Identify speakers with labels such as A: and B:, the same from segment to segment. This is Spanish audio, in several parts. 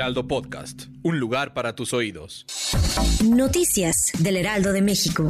A: Heraldo Podcast, un lugar para tus oídos.
B: Noticias del Heraldo de México.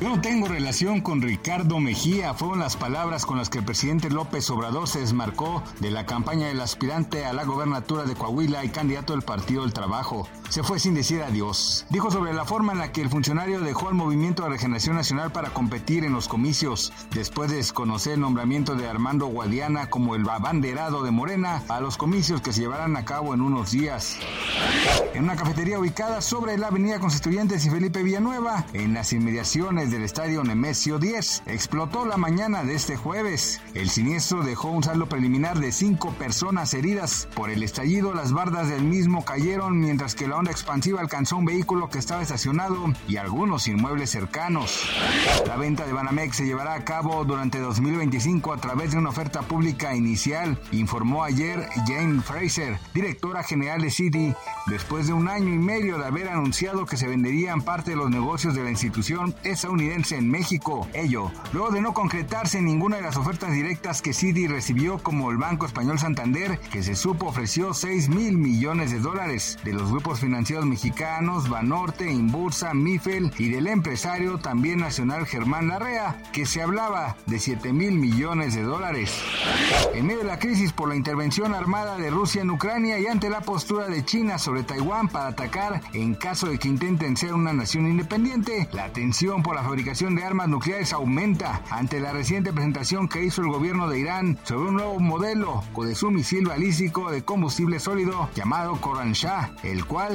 C: Yo no tengo relación con Ricardo Mejía, fueron las palabras con las que el presidente López Obrador se desmarcó de la campaña del aspirante a la gobernatura de Coahuila y candidato del Partido del Trabajo. Se fue sin decir adiós. Dijo sobre la forma en la que el funcionario dejó al Movimiento de Regeneración Nacional para competir en los comicios, después de desconocer el nombramiento de Armando Guadiana como el abanderado de Morena a los comicios que se llevarán a cabo en unos días. En una cafetería ubicada sobre la avenida Constituyentes y Felipe Villanueva, en las inmediaciones del estadio Nemesio 10. Explotó la mañana de este jueves. El siniestro dejó un saldo preliminar de cinco personas heridas. Por el estallido, las bardas del mismo cayeron mientras que la onda expansiva alcanzó un vehículo que estaba estacionado y algunos inmuebles cercanos. La venta de Banamex se llevará a cabo durante 2025 a través de una oferta pública inicial, informó ayer Jane Fraser, directora general de Citi, después de un año y medio de haber anunciado que se venderían parte de los negocios de la institución estadounidense en México. Ello, luego de no concretarse ninguna de las ofertas directas que Citi recibió como el Banco Español Santander, que se supo ofreció 6 mil millones de dólares, de los grupos financieros mexicanos Banorte, Inbursa, Mifel y del empresario también nacional Germán Larrea, que se hablaba de 7 mil millones de dólares. En medio de la crisis por la intervención armada de Rusia en Ucrania y ante la postura de China sobre Taiwán para atacar en caso de que intenten ser una nación independiente, la tensión por la fabricación de armas nucleares aumenta ante la reciente presentación que hizo el gobierno de Irán sobre un nuevo modelo de su misil balístico de combustible sólido llamado Koran Shah, el